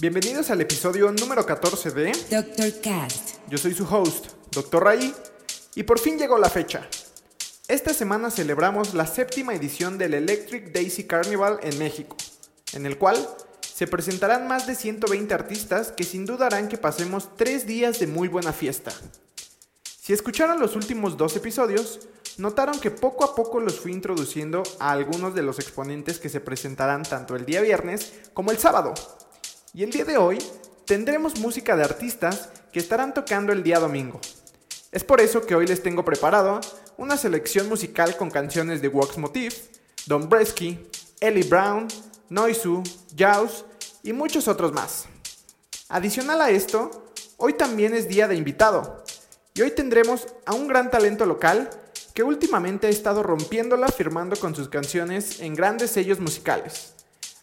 Bienvenidos al episodio número 14 de Dr. Cast. Yo soy su host, Dr. Ray, y por fin llegó la fecha. Esta semana celebramos la séptima edición del Electric Daisy Carnival en México, en el cual se presentarán más de 120 artistas que sin duda harán que pasemos tres días de muy buena fiesta. Si escucharon los últimos dos episodios, notaron que poco a poco los fui introduciendo a algunos de los exponentes que se presentarán tanto el día viernes como el sábado. Y el día de hoy tendremos música de artistas que estarán tocando el día domingo. Es por eso que hoy les tengo preparado una selección musical con canciones de Wax Motif, Don Bresky, Ellie Brown, Noisu, Jaws y muchos otros más. Adicional a esto, hoy también es día de invitado, y hoy tendremos a un gran talento local que últimamente ha estado rompiéndola firmando con sus canciones en grandes sellos musicales.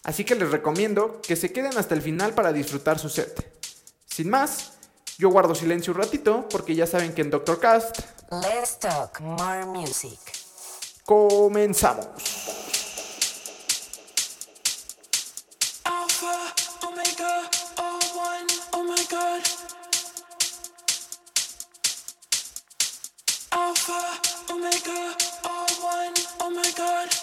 Así que les recomiendo que se queden hasta el final para disfrutar su set. Sin más, yo guardo silencio un ratito porque ya saben que en Doctor Cast Let's talk more music. comenzamos. Alpha, Omega, all one, oh my god.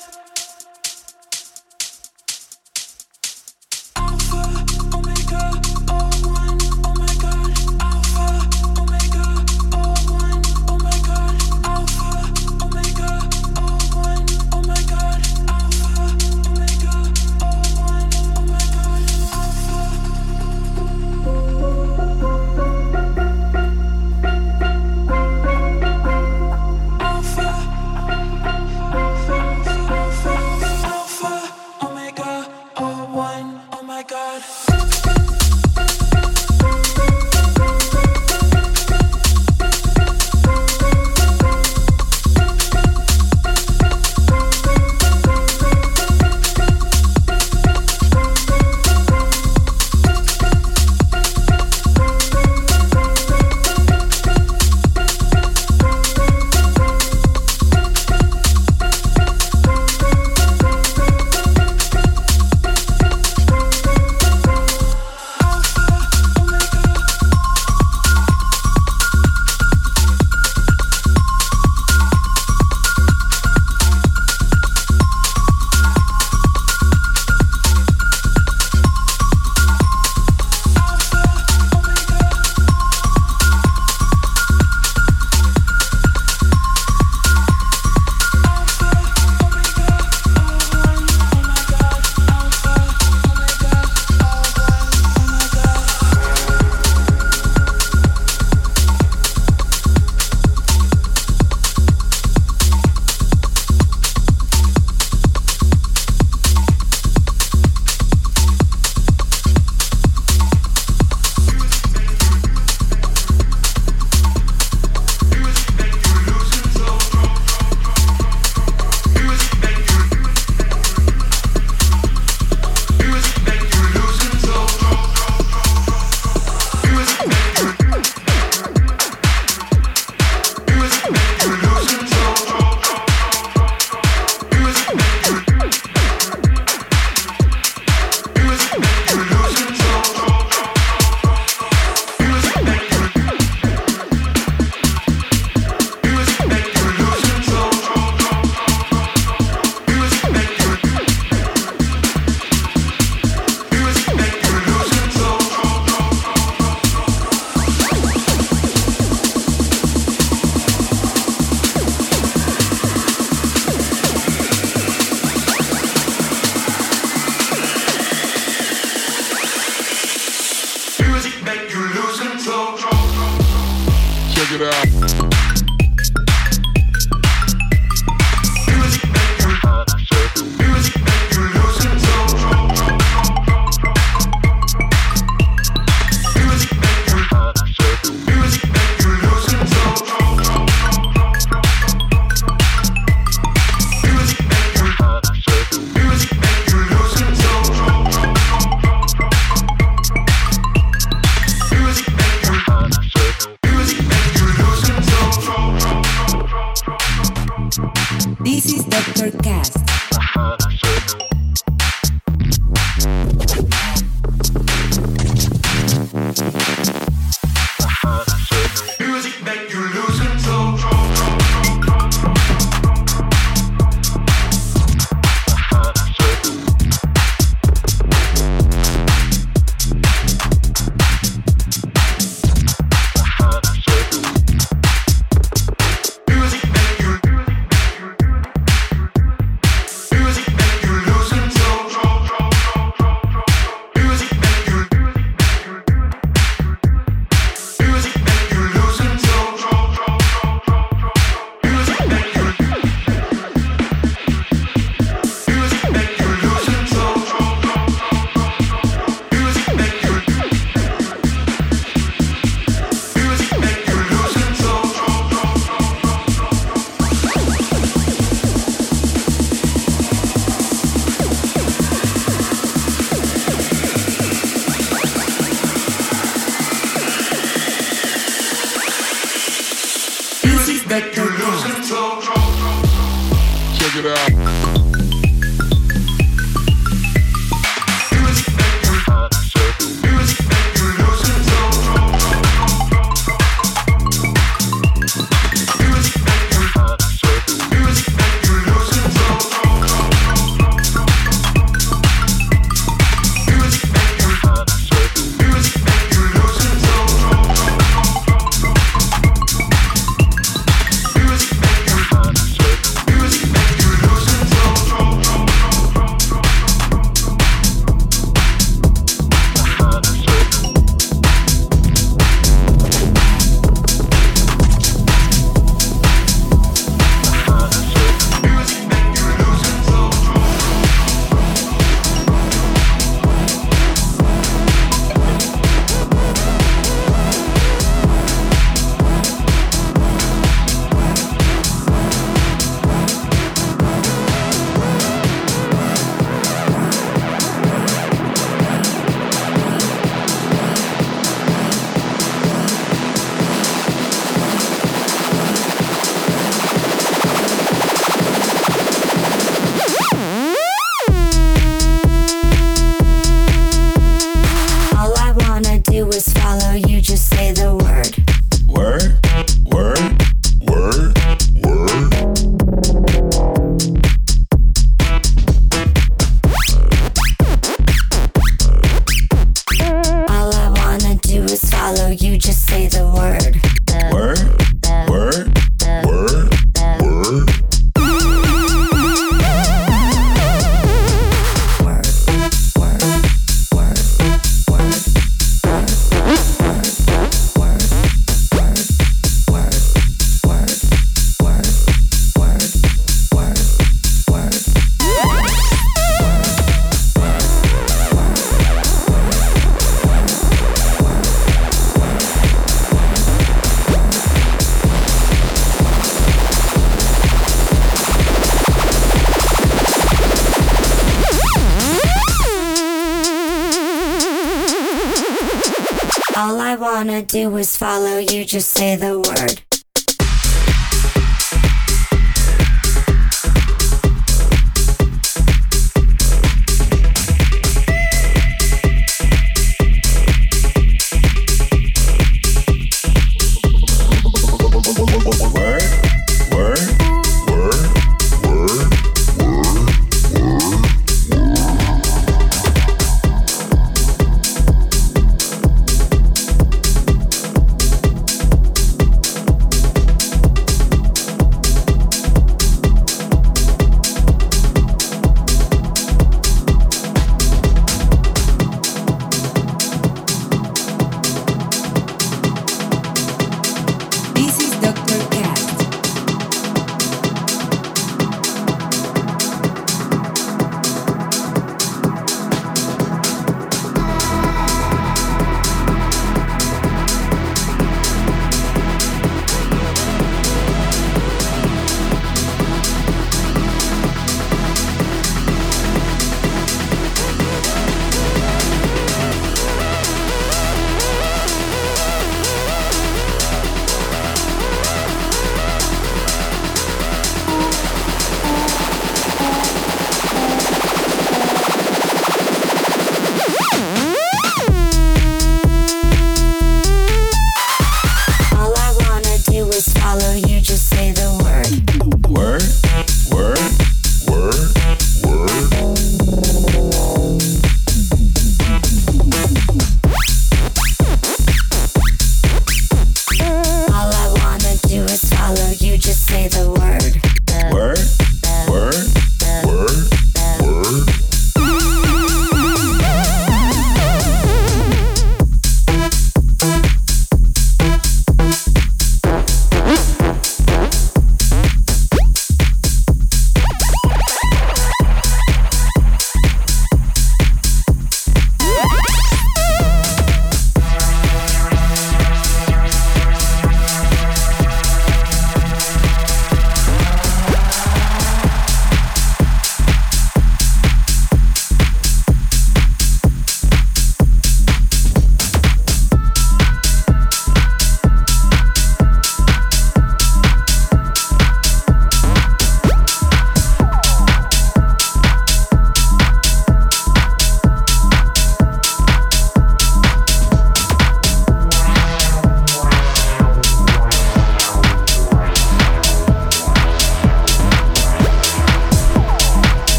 Is follow you, just say the. Word,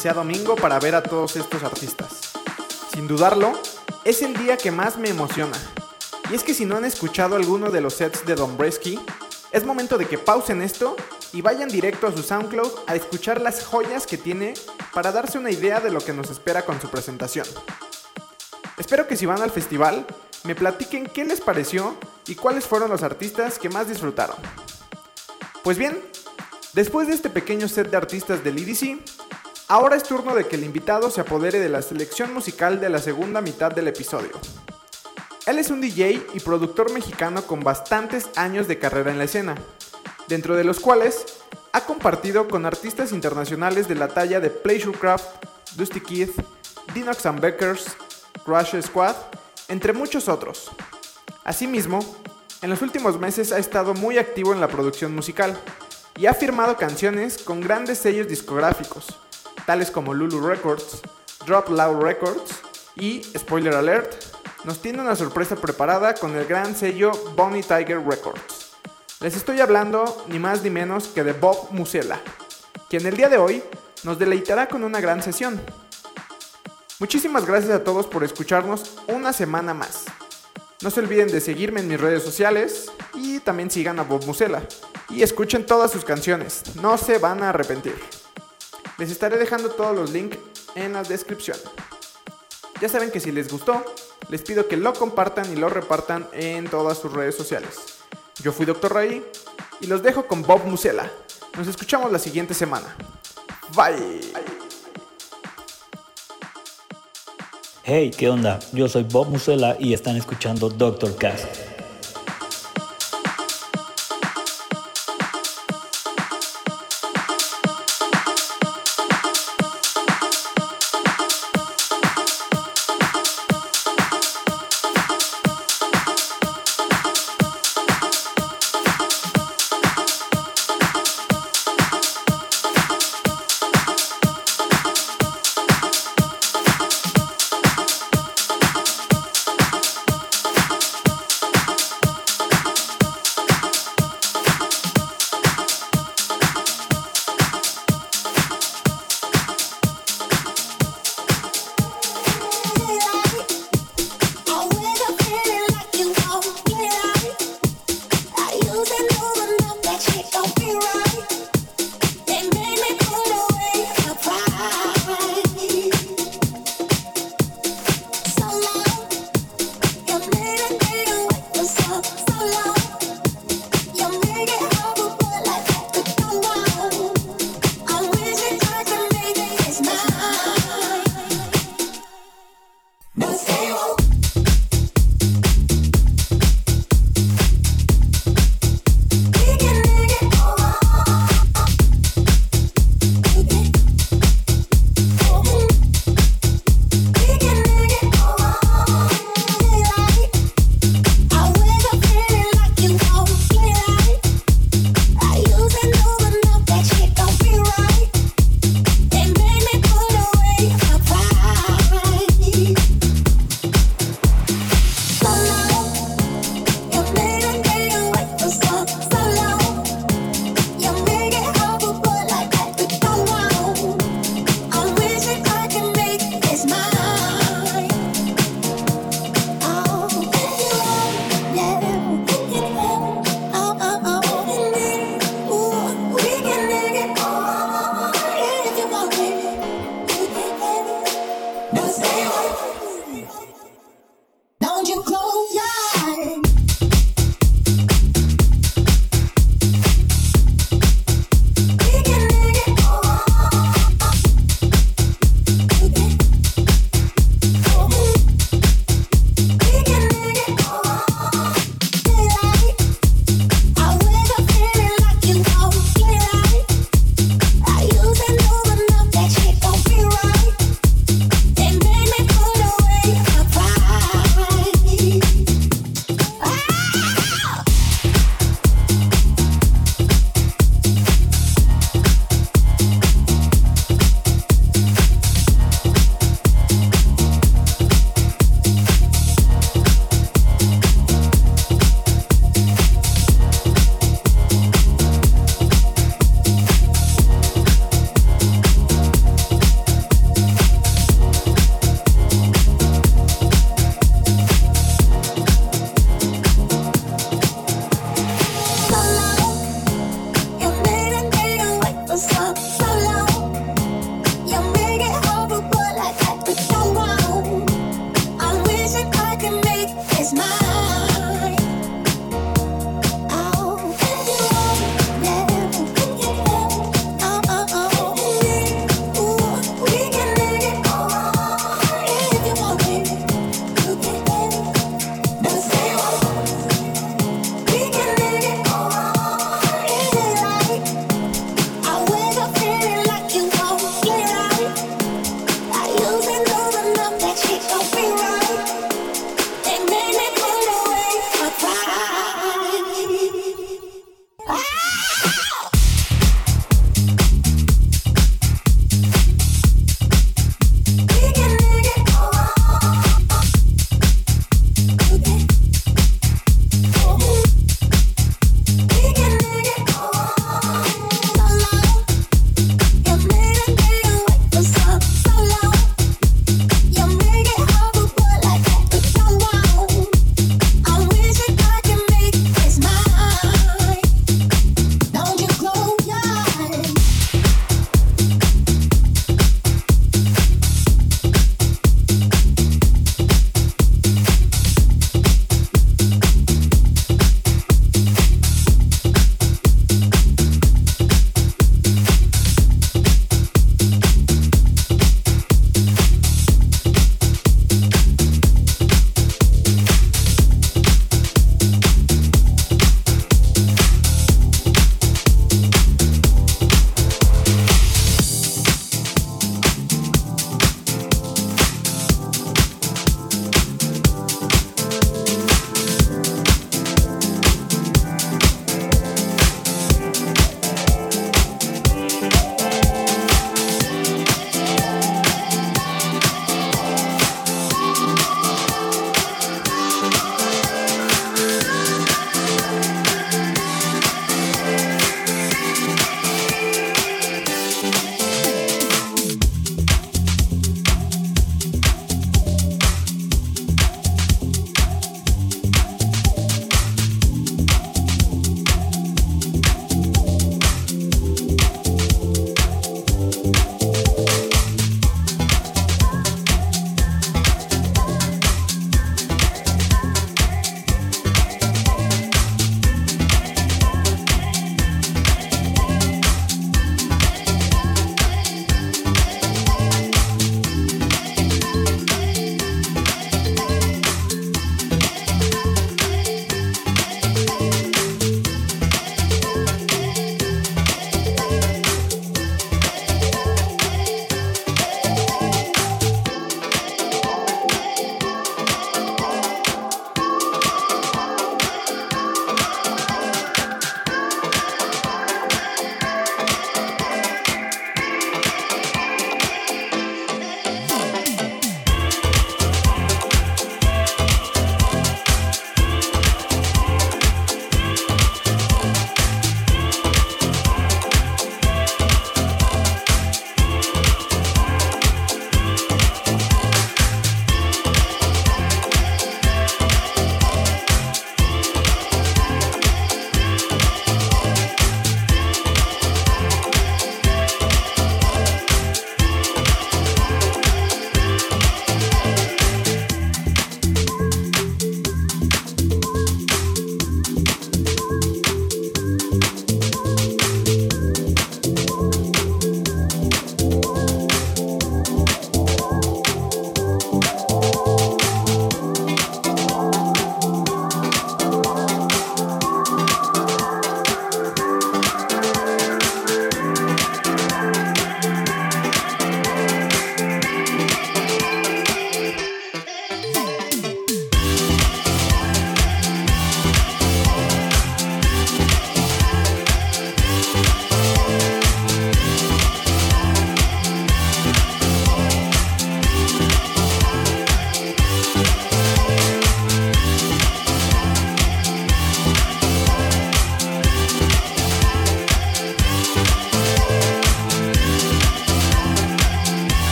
sea domingo para ver a todos estos artistas. Sin dudarlo, es el día que más me emociona. Y es que si no han escuchado alguno de los sets de Don Bresky, es momento de que pausen esto y vayan directo a su SoundCloud a escuchar las joyas que tiene para darse una idea de lo que nos espera con su presentación. Espero que si van al festival, me platiquen qué les pareció y cuáles fueron los artistas que más disfrutaron. Pues bien, después de este pequeño set de artistas del EDC, ahora es turno de que el invitado se apodere de la selección musical de la segunda mitad del episodio. Él es un DJ y productor mexicano con bastantes años de carrera en la escena, dentro de los cuales ha compartido con artistas internacionales de la talla de Pleasurecraft, Dusty Keith, Dinox and Beckers, Crash Squad, entre muchos otros. Asimismo, en los últimos meses ha estado muy activo en la producción musical y ha firmado canciones con grandes sellos discográficos, tales como Lulu Records, Drop Loud Records y, spoiler alert, nos tiene una sorpresa preparada con el gran sello Bonnie Tiger Records. Les estoy hablando ni más ni menos que de Bob Musella, quien el día de hoy nos deleitará con una gran sesión. Muchísimas gracias a todos por escucharnos una semana más. No se olviden de seguirme en mis redes sociales y también sigan a Bob Musella y escuchen todas sus canciones, no se van a arrepentir. Les estaré dejando todos los links en la descripción. Ya saben que si les gustó, les pido que lo compartan y lo repartan en todas sus redes sociales. Yo fui Dr. Ray y los dejo con Bob Musella. Nos escuchamos la siguiente semana. Bye. Hey, ¿qué onda? Yo soy Bob Musella y están escuchando Doctor Cast.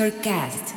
This is Dr. Cast.